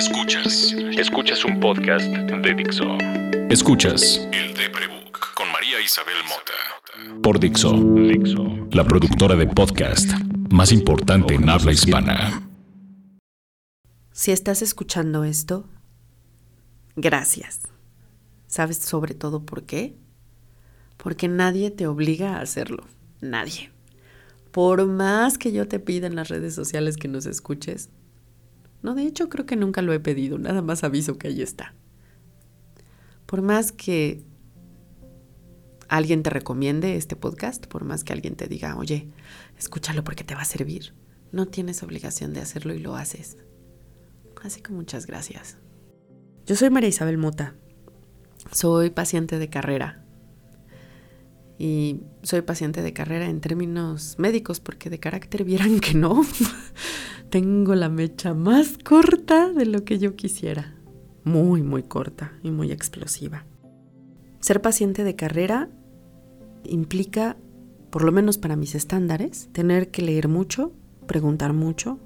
Escuchas. Escuchas un podcast de Dixo. Escuchas El de Prebook con María Isabel Mota. Por Dixo. Dixo. La productora de podcast más importante en habla hispana. Si estás escuchando esto, gracias. ¿Sabes sobre todo por qué? Porque nadie te obliga a hacerlo. Nadie. Por más que yo te pida en las redes sociales que nos escuches, no, de hecho creo que nunca lo he pedido, nada más aviso que ahí está. Por más que alguien te recomiende este podcast, por más que alguien te diga, oye, escúchalo porque te va a servir, no tienes obligación de hacerlo y lo haces. Así que muchas gracias. Yo soy María Isabel Mota. Soy paciente de carrera y soy paciente de carrera en términos médicos porque de carácter vieran que no. Tengo la mecha más corta de lo que yo quisiera. Muy, muy corta y muy explosiva. Ser paciente de carrera implica, por lo menos para mis estándares, tener que leer mucho, preguntar mucho,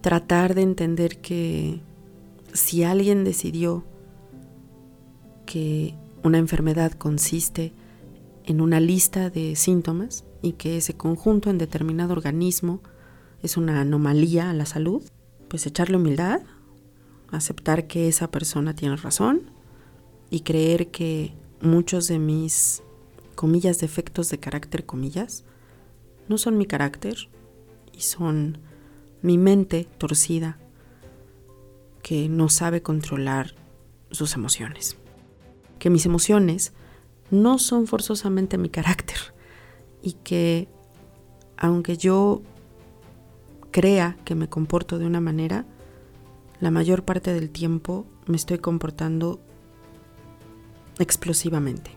tratar de entender que si alguien decidió que una enfermedad consiste en una lista de síntomas y que ese conjunto en determinado organismo es una anomalía a la salud, pues echarle humildad, aceptar que esa persona tiene razón y creer que muchos de mis comillas defectos de carácter comillas no son mi carácter y son mi mente torcida que no sabe controlar sus emociones. Que mis emociones no son forzosamente mi carácter y que aunque yo crea que me comporto de una manera, la mayor parte del tiempo me estoy comportando explosivamente.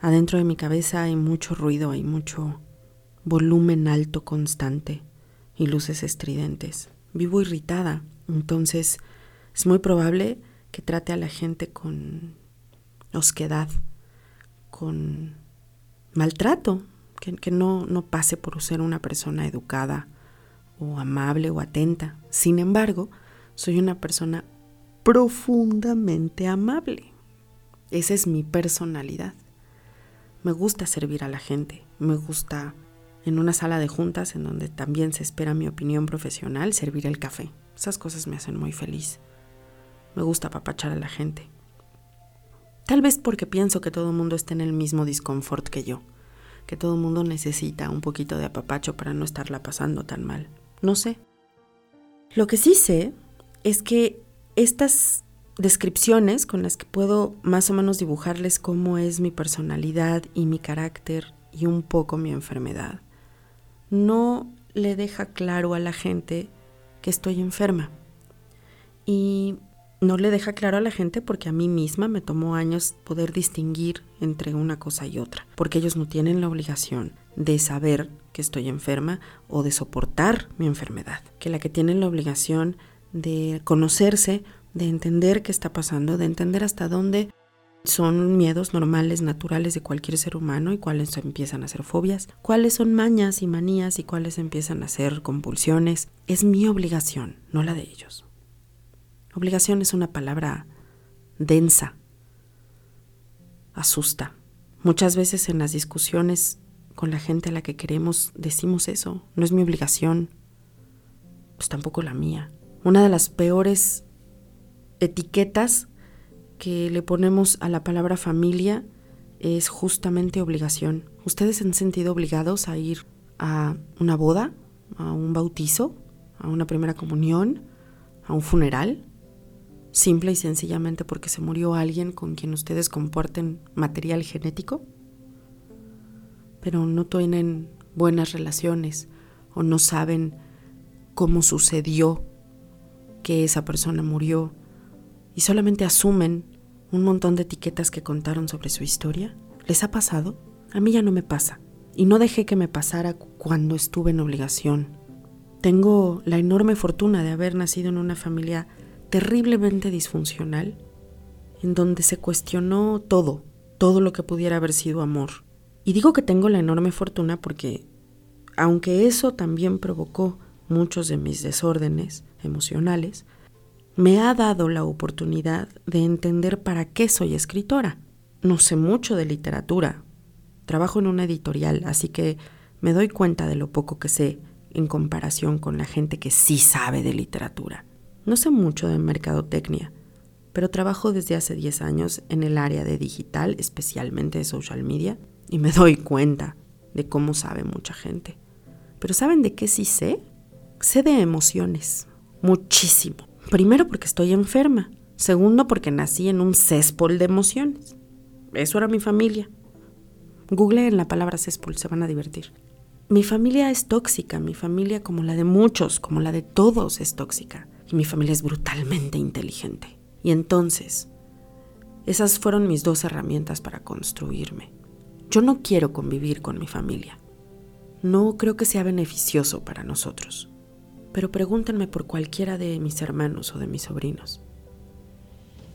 Adentro de mi cabeza hay mucho ruido, hay mucho volumen alto constante y luces estridentes. Vivo irritada, entonces es muy probable que trate a la gente con osquedad, con maltrato, que, no, no pase por ser una persona educada o amable o atenta. Sin embargo, soy una persona profundamente amable. Esa es mi personalidad. Me gusta servir a la gente, me gusta en una sala de juntas en donde también se espera mi opinión profesional, servir el café. Esas cosas me hacen muy feliz. Me gusta apapachar a la gente. Tal vez porque pienso que todo el mundo está en el mismo disconfort que yo, que todo el mundo necesita un poquito de apapacho para no estarla pasando tan mal. No sé. Lo que sí sé es que estas descripciones con las que puedo más o menos dibujarles cómo es mi personalidad y mi carácter y un poco mi enfermedad, no le deja claro a la gente que estoy enferma. Y no le deja claro a la gente porque a mí misma me tomó años poder distinguir entre una cosa y otra, porque ellos no tienen la obligación de saber que estoy enferma o de soportar mi enfermedad, que la que tienen la obligación de conocerse, de entender qué está pasando, de entender hasta dónde son miedos normales, naturales de cualquier ser humano y cuáles empiezan a ser fobias, cuáles son mañas y manías y cuáles empiezan a ser compulsiones. Es mi obligación, no la de ellos. Obligación es una palabra densa, asusta. Muchas veces en las discusiones con la gente a la que queremos decimos eso, no es mi obligación, pues tampoco la mía. Una de las peores etiquetas que le ponemos a la palabra familia es justamente obligación. ¿Ustedes se han sentido obligados a ir a una boda, a un bautizo, a una primera comunión, a un funeral? Simple y sencillamente porque se murió alguien con quien ustedes comparten material genético, pero no tienen buenas relaciones o no saben cómo sucedió que esa persona murió y solamente asumen un montón de etiquetas que contaron sobre su historia. ¿Les ha pasado? A mí ya no me pasa. Y no dejé que me pasara cuando estuve en obligación. Tengo la enorme fortuna de haber nacido en una familia terriblemente disfuncional, en donde se cuestionó todo, todo lo que pudiera haber sido amor. Y digo que tengo la enorme fortuna porque, aunque eso también provocó muchos de mis desórdenes emocionales, me ha dado la oportunidad de entender para qué soy escritora. No sé mucho de literatura. Trabajo en una editorial, así que me doy cuenta de lo poco que sé en comparación con la gente que sí sabe de literatura. No sé mucho de mercadotecnia, pero trabajo desde hace 10 años en el área de digital, especialmente de social media, y me doy cuenta de cómo sabe mucha gente. Pero ¿saben de qué sí sé? Sé de emociones, muchísimo. Primero porque estoy enferma. Segundo porque nací en un céspol de emociones. Eso era mi familia. en la palabra céspol, se van a divertir. Mi familia es tóxica, mi familia como la de muchos, como la de todos es tóxica. Y mi familia es brutalmente inteligente. Y entonces, esas fueron mis dos herramientas para construirme. Yo no quiero convivir con mi familia. No creo que sea beneficioso para nosotros pero pregúntenme por cualquiera de mis hermanos o de mis sobrinos.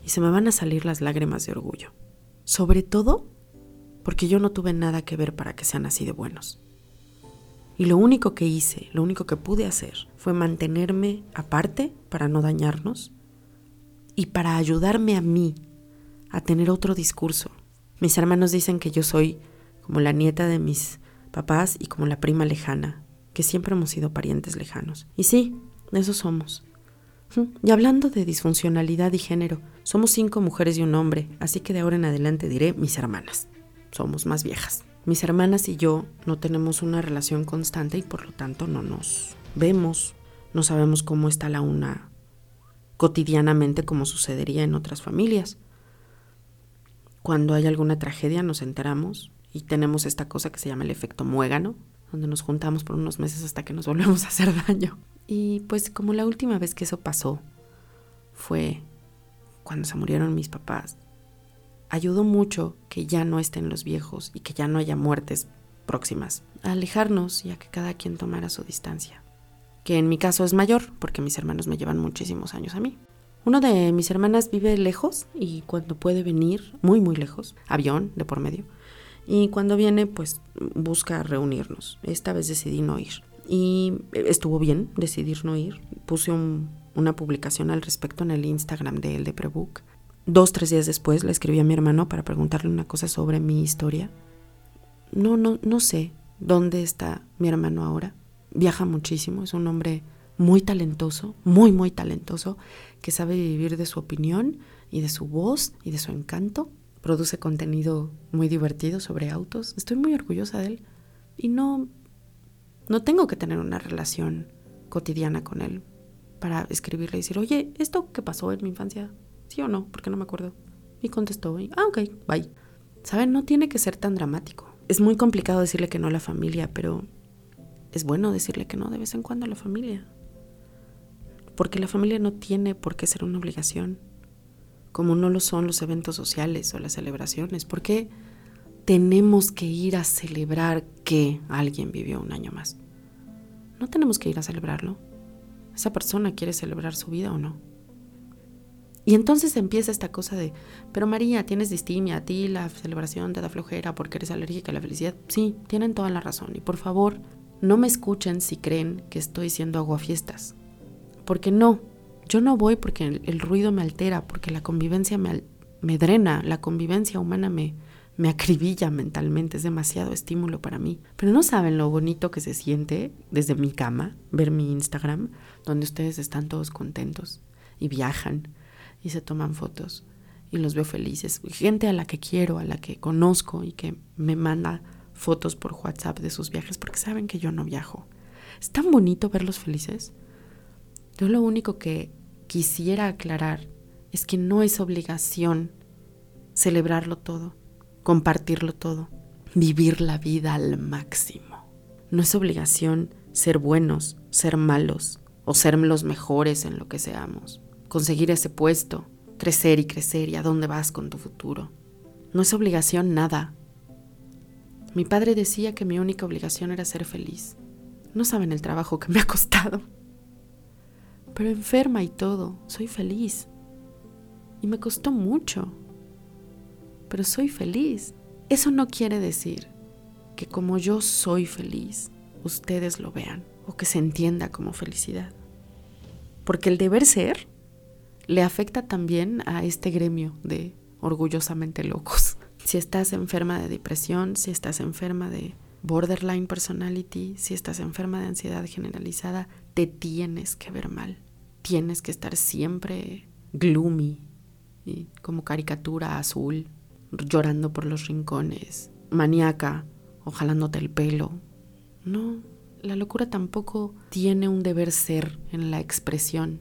Y se me van a salir las lágrimas de orgullo. Sobre todo porque yo no tuve nada que ver para que sean así de buenos. Y lo único que hice, lo único que pude hacer fue mantenerme aparte para no dañarnos y para ayudarme a mí a tener otro discurso. Mis hermanos dicen que yo soy como la nieta de mis papás y como la prima lejana que siempre hemos sido parientes lejanos. Y sí, eso somos. Y hablando de disfuncionalidad y género, somos cinco mujeres y un hombre, así que de ahora en adelante diré mis hermanas. Somos más viejas. Mis hermanas y yo no tenemos una relación constante y por lo tanto no nos vemos, no sabemos cómo está la una cotidianamente como sucedería en otras familias. Cuando hay alguna tragedia nos enteramos y tenemos esta cosa que se llama el efecto muégano, donde nos juntamos por unos meses hasta que nos volvemos a hacer daño. Y pues como la última vez que eso pasó fue cuando se murieron mis papás, ayudó mucho que ya no estén los viejos y que ya no haya muertes próximas, a alejarnos y a que cada quien tomara su distancia. Que en mi caso es mayor, porque mis hermanos me llevan muchísimos años a mí. Uno de mis hermanas vive lejos y cuando puede venir, muy muy lejos, avión de por medio, y cuando viene, pues busca reunirnos. Esta vez decidí no ir. Y estuvo bien decidir no ir. Puse una publicación al respecto en el Instagram de el de Prebook. Dos, tres días después le escribí a mi hermano para preguntarle una cosa sobre mi historia. No, no, no sé dónde está mi hermano ahora. Viaja muchísimo, es un hombre muy talentoso, muy, muy talentoso, que sabe vivir de su opinión y de su voz y de su encanto produce contenido muy divertido sobre autos. Estoy muy orgullosa de él y no no tengo que tener una relación cotidiana con él para escribirle y decir, "Oye, esto que pasó en mi infancia, sí o no, porque no me acuerdo." Y contestó, "Ah, ok, bye." ¿Saben? No tiene que ser tan dramático. Es muy complicado decirle que no a la familia, pero es bueno decirle que no de vez en cuando a la familia. Porque la familia no tiene por qué ser una obligación como no lo son los eventos sociales o las celebraciones? ¿Por qué tenemos que ir a celebrar que alguien vivió un año más? No tenemos que ir a celebrarlo. Esa persona quiere celebrar su vida o no. Y entonces empieza esta cosa de, pero María, tienes distimia, a ti la celebración te da flojera porque eres alérgica a la felicidad. Sí, tienen toda la razón. Y por favor, no me escuchen si creen que estoy siendo aguafiestas. Porque no, yo no voy porque el, ruido me altera, porque la convivencia me, me drena, la convivencia humana me, me acribilla mentalmente, es demasiado estímulo para mí. Pero no saben lo bonito que se siente desde mi cama ver mi Instagram, donde ustedes están todos contentos y viajan y se toman fotos y los veo felices. Gente a la que quiero, a la que conozco y que me manda fotos por WhatsApp de sus viajes porque saben que yo no viajo. Es tan bonito verlos felices. Yo lo único que quisiera aclarar es que no es obligación celebrarlo todo, compartirlo todo, vivir la vida al máximo. No es obligación ser buenos, ser malos o ser los mejores en lo que seamos, conseguir ese puesto, crecer y crecer y a dónde vas con tu futuro. No es obligación nada. Mi padre decía que mi única obligación era ser feliz. No saben el trabajo que me ha costado pero enferma y todo, soy feliz. Y me costó mucho, pero soy feliz. Eso no quiere decir que como yo soy feliz, ustedes lo vean. o que se entienda como felicidad. Porque el deber ser le afecta también a este gremio de orgullosamente locos. Si estás enferma de depresión, si estás enferma de borderline personality, si estás enferma de ansiedad generalizada, te tienes que ver mal. Tienes que estar siempre gloomy y como caricatura azul, llorando por los rincones, maníaca o el pelo. No, la locura tampoco tiene un deber ser en la expresión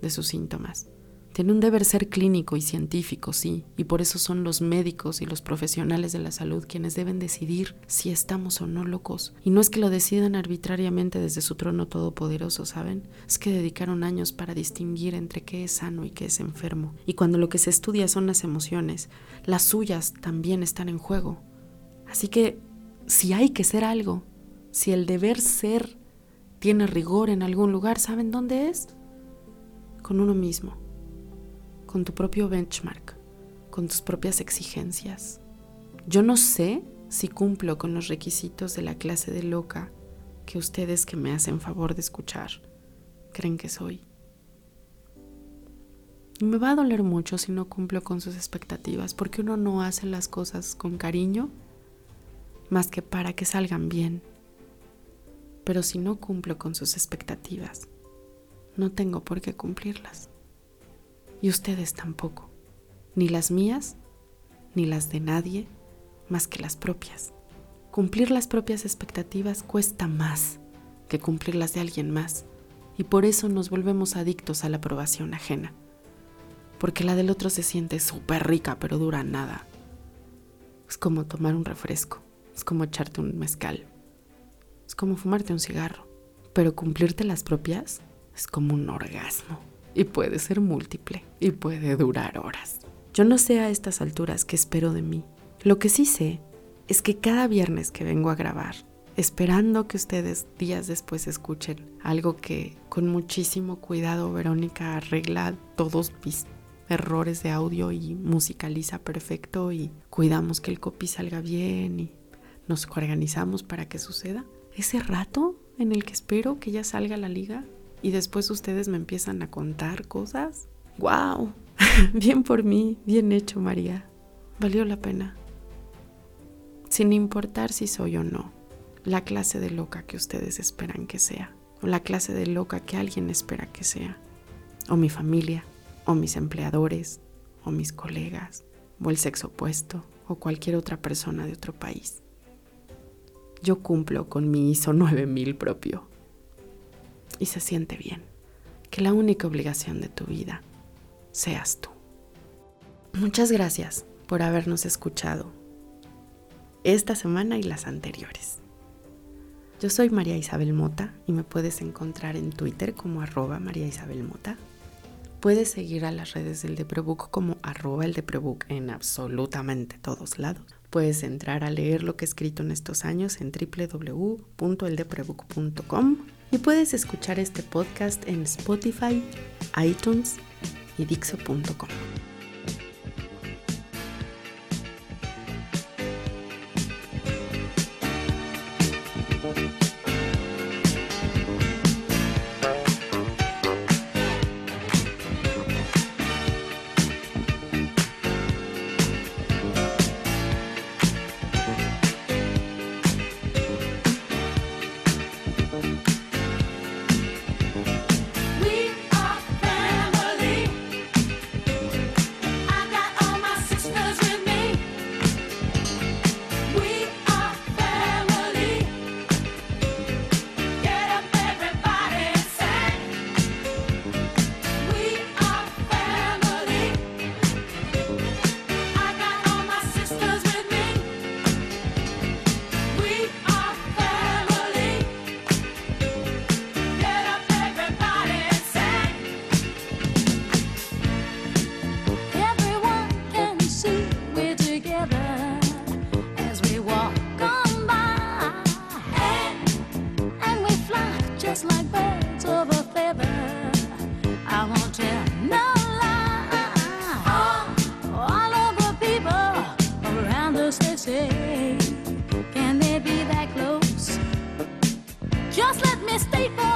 de sus síntomas. Tiene un deber ser clínico y científico, sí, y por eso son los médicos y los profesionales de la salud quienes deben decidir si estamos o no locos. Y no es que lo decidan arbitrariamente desde su trono todopoderoso, ¿saben? Es que dedicaron años para distinguir entre qué es sano y qué es enfermo. Y cuando lo que se estudia son las emociones, las suyas también están en juego. Así que, si hay que ser algo, si el deber ser tiene rigor en algún lugar, ¿saben dónde es? Con uno mismo con tu propio benchmark, con tus propias exigencias. Yo no sé si cumplo con los requisitos de la clase de loca que ustedes que me hacen favor de escuchar creen que soy. Y me va a doler mucho si no cumplo con sus expectativas, porque uno no hace las cosas con cariño más que para que salgan bien. Pero si no cumplo con sus expectativas, no tengo por qué cumplirlas. Y ustedes tampoco, ni las mías, ni las de nadie, más que las propias. Cumplir las propias expectativas cuesta más que cumplir las de alguien más, y por eso nos volvemos adictos a la aprobación ajena. Porque la del otro se siente súper rica, pero dura nada. Es como tomar un refresco, es como echarte un mezcal, es como fumarte un cigarro, pero cumplirte las propias es como un orgasmo y puede ser múltiple y puede durar horas. Yo no sé a estas alturas qué espero de mí. Lo que sí sé es que cada viernes que vengo a grabar, esperando que ustedes días después escuchen algo que con muchísimo cuidado Verónica arregla todos mis errores de audio y musicaliza perfecto y cuidamos que el copy salga bien y nos organizamos para que suceda. Ese rato en el que espero que ya salga la liga y después ustedes me empiezan a contar cosas. ¡Wow! bien por mí, bien hecho María. Valió la pena. Sin importar si soy o no, la clase de loca que ustedes esperan que sea, o la clase de loca que alguien espera que sea, o mi familia, o mis empleadores, o mis colegas, o el sexo opuesto, o cualquier otra persona de otro país. Yo cumplo con mi ISO 9000 propio y se siente bien. Que la única obligación de tu vida seas tú. Muchas gracias por habernos escuchado esta semana y las anteriores. Yo soy María Isabel Mota y me puedes encontrar en Twitter como arroba María Isabel Mota. Puedes seguir a las redes del Deprebook como arroba el Deprebook en absolutamente todos lados. Puedes entrar a leer lo que he escrito en estos años en www.eldeprebook.com y puedes escuchar este podcast en Spotify, iTunes y Dixo.com. Bye.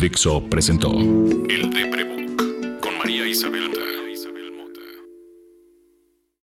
Dixo presentó. El